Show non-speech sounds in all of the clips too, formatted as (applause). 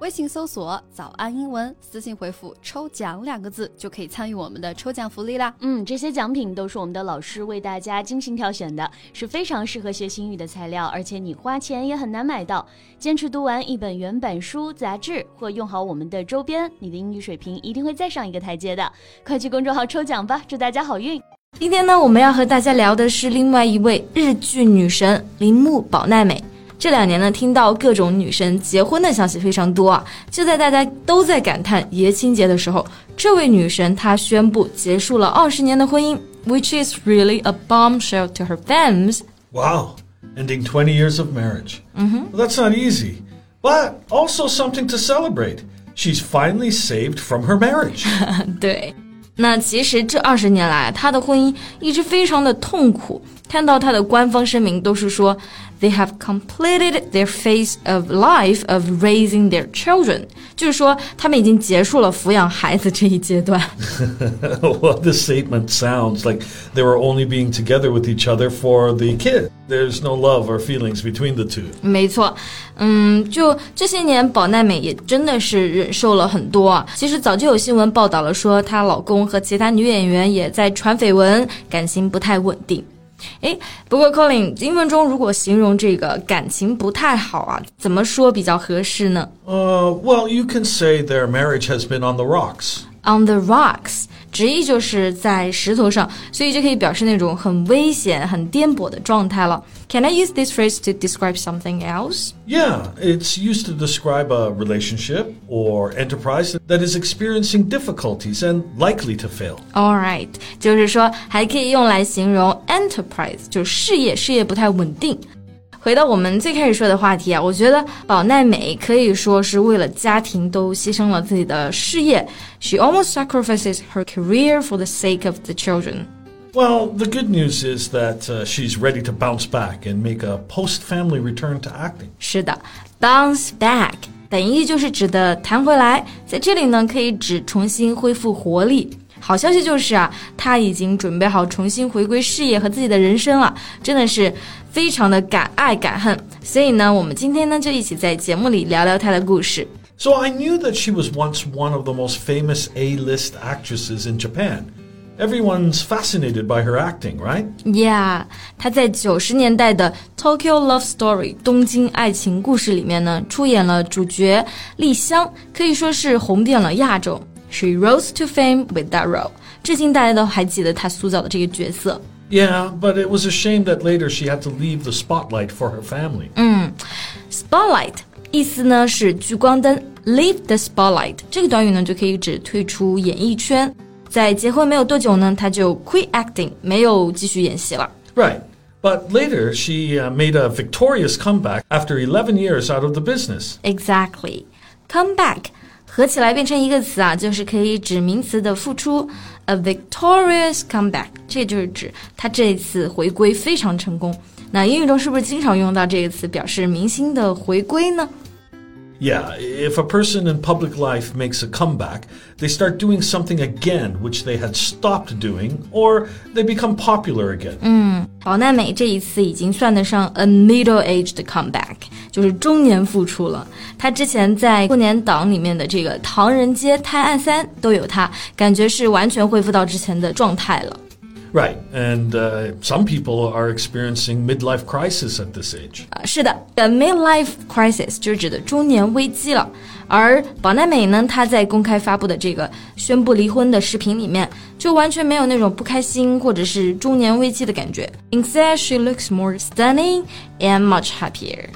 微信搜索“早安英文”，私信回复“抽奖”两个字，就可以参与我们的抽奖福利啦。嗯，这些奖品都是我们的老师为大家精心挑选的，是非常适合学英语的材料，而且你花钱也很难买到。坚持读完一本原版书、杂志，或用好我们的周边，你的英语水平一定会再上一个台阶的。快去公众号抽奖吧，祝大家好运！今天呢，我们要和大家聊的是另外一位日剧女神铃木保奈美。这两年呢，听到各种女神结婚的消息非常多啊。就在大家都在感叹爷青结的时候，这位女神她宣布结束了二十年的婚姻，which is really a bombshell to her fans. Wow, ending 20 years of marriage. Mm-hmm. Well, that's not easy, but also something to celebrate. She's finally saved from her marriage. (laughs) 对，那其实这二十年来，她的婚姻一直非常的痛苦。 看到它的官方声明都是说，they have completed their phase of life of raising their children，就是说他们已经结束了抚养孩子这一阶段。well, (laughs) this statement sounds like they were only being together with each other for the kid. There's no love or feelings between the two. 没错，嗯，就这些年，保奈美也真的是忍受了很多、啊。其实早就有新闻报道了，说她老公和其他女演员也在传绯闻，感情不太稳定。哎，不过 Colin，英文中如果形容这个感情不太好啊，怎么说比较合适呢？Uh, well, you can say their marriage has been on the rocks. On the rocks， 直译就是在石头上，所以就可以表示那种很危险、很颠簸的状态了。Can I use this phrase to describe something else? Yeah, it's used to describe a relationship or enterprise that is experiencing difficulties and likely to fail. All right，就是说还可以用来形容 enterprise，就是事业，事业不太稳定。 回到我们最开始说的话题啊，我觉得保奈美可以说是为了家庭都牺牲了自己的事业。She almost sacrifices her career for the sake of the children. Well, the good news is that uh, she's ready to bounce back and make a post-family return to acting. 是的，bounce back 本意就是指的弹回来，在这里呢可以指重新恢复活力。好消息就是啊，他已经准备好重新回归事业和自己的人生了，真的是非常的敢爱敢恨。所以呢，我们今天呢就一起在节目里聊聊他的故事。So I knew that she was once one of the most famous A-list actresses in Japan. Everyone's fascinated by her acting, right? Yeah，她在九十年代的《Tokyo Love Story》东京爱情故事里面呢，出演了主角丽香，可以说是红遍了亚洲。She rose to fame with that role. 至今大家都还记得她塑造的这个角色。Yeah, but it was a shame that later she had to leave the spotlight for her family. 嗯，spotlight 意思呢是聚光灯，leave the spotlight 这个短语呢就可以指退出演艺圈。在结婚没有多久呢，她就 quit acting，没有继续演戏了。Right. But later, she uh, made a victorious comeback after 11 years out of the business. Exactly. Come back 合起来变成一个词啊，就是可以指名词的付出，a victorious comeback，这就是指他这次回归非常成功。那英语中是不是经常用到这个词表示明星的回归呢 ？Yeah, if a person in public life makes a comeback, they start doing something again which they had stopped doing, or they become popular again. 嗯，宝奈美这一次已经算得上 a middle-aged comeback，就是中年复出了。她之前在过年档里面的这个《唐人街探案三》都有她，感觉是完全恢复到之前的状态了。 Right, and uh, some people are experiencing midlife crisis at this age. 啊，是的，a midlife crisis 就是指的中年危机了。而宝奈美呢，她在公开发布的这个宣布离婚的视频里面，就完全没有那种不开心或者是中年危机的感觉。Instead, she looks more stunning and much happier.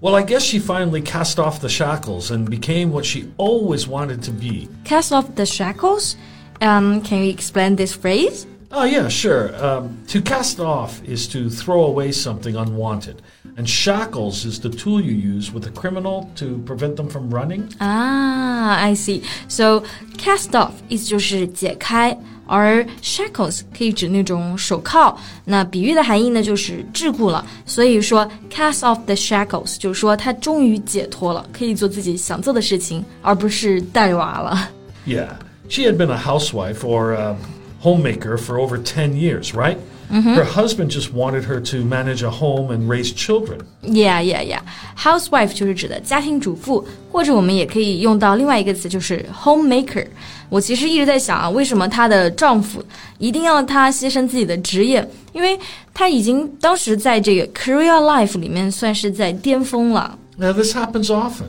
Well, I guess she finally cast off the shackles and became what she always wanted to be. Cast off the shackles? Um, can you explain this phrase? Oh, yeah, sure. Um, to cast off is to throw away something unwanted. And shackles is the tool you use with a criminal to prevent them from running. Ah, I see. So cast off 意思就是解开，而 shackles 可以指那种手铐。那比喻的含义呢，就是桎梏了。所以说 cast off the shackles 就是说他终于解脱了，可以做自己想做的事情，而不是带娃了。Yeah, she had been a housewife or. Uh, homemaker for over 10 years, right? Her husband just wanted her to manage a home and raise children. Yeah, yeah, yeah. Housewife 就是指的家庭主妇，或者我们也可以用到另外一个词，就是 homemaker。我其实一直在想啊，为什么她的丈夫一定要她牺牲自己的职业？因为她已经当时在这个 career life 里面算是在巅峰了。 Now, this happens often.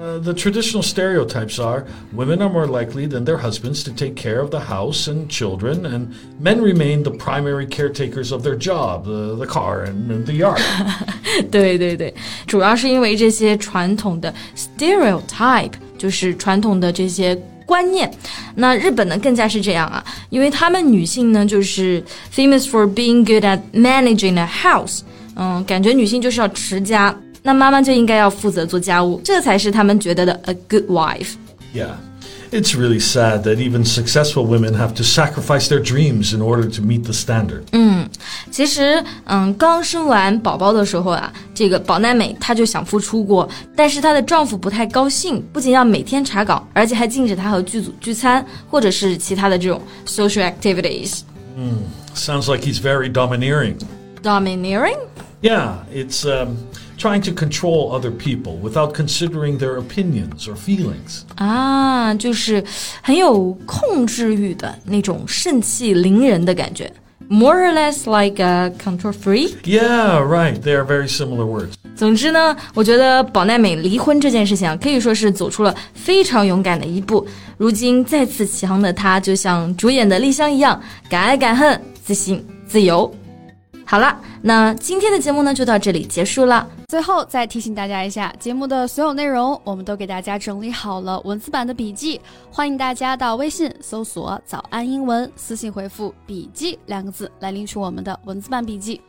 Uh, the traditional stereotypes are women are more likely than their husbands to take care of the house and children, and men remain the primary caretakers of their job, the, the car, and, and the yard. (laughs) 对对对，主要是因为这些传统的 stereotype，就是传统的这些观念。那日本呢更加是这样啊，因为他们女性呢就是 famous for being good at managing a house，嗯，感觉女性就是要持家， 那妈妈就应该要负责做家务，这才是他们觉得的 a good wife。Yeah. It's really sad that even successful women have to sacrifice their dreams in order to meet the standard. 嗯，其实，嗯，刚生完宝宝的时候啊，这个保奈美她就想复出过，但是她的丈夫不太高兴，不仅要每天查岗，而且还禁止她和剧组聚餐，或者是其他的这种 social activities. 嗯，sounds like he's very domineering. Domineering? Yeah, it's um trying to control other people without considering their opinions or feelings. 啊，就是很有控制欲的那种盛气凌人的感觉。More or less like a control freak. Yeah, right. They are very similar words. 总之呢，我觉得保奈美离婚这件事情啊，可以说是走出了非常勇敢的一步。如今再次起航的她，就像主演的莉香一样，敢爱敢恨，自信自由。好了，那今天的节目呢就到这里结束了。最后再提醒大家一下，节目的所有内容我们都给大家整理好了文字版的笔记，欢迎大家到微信搜索“早安英文”，私信回复“笔记”两个字来领取我们的文字版笔记。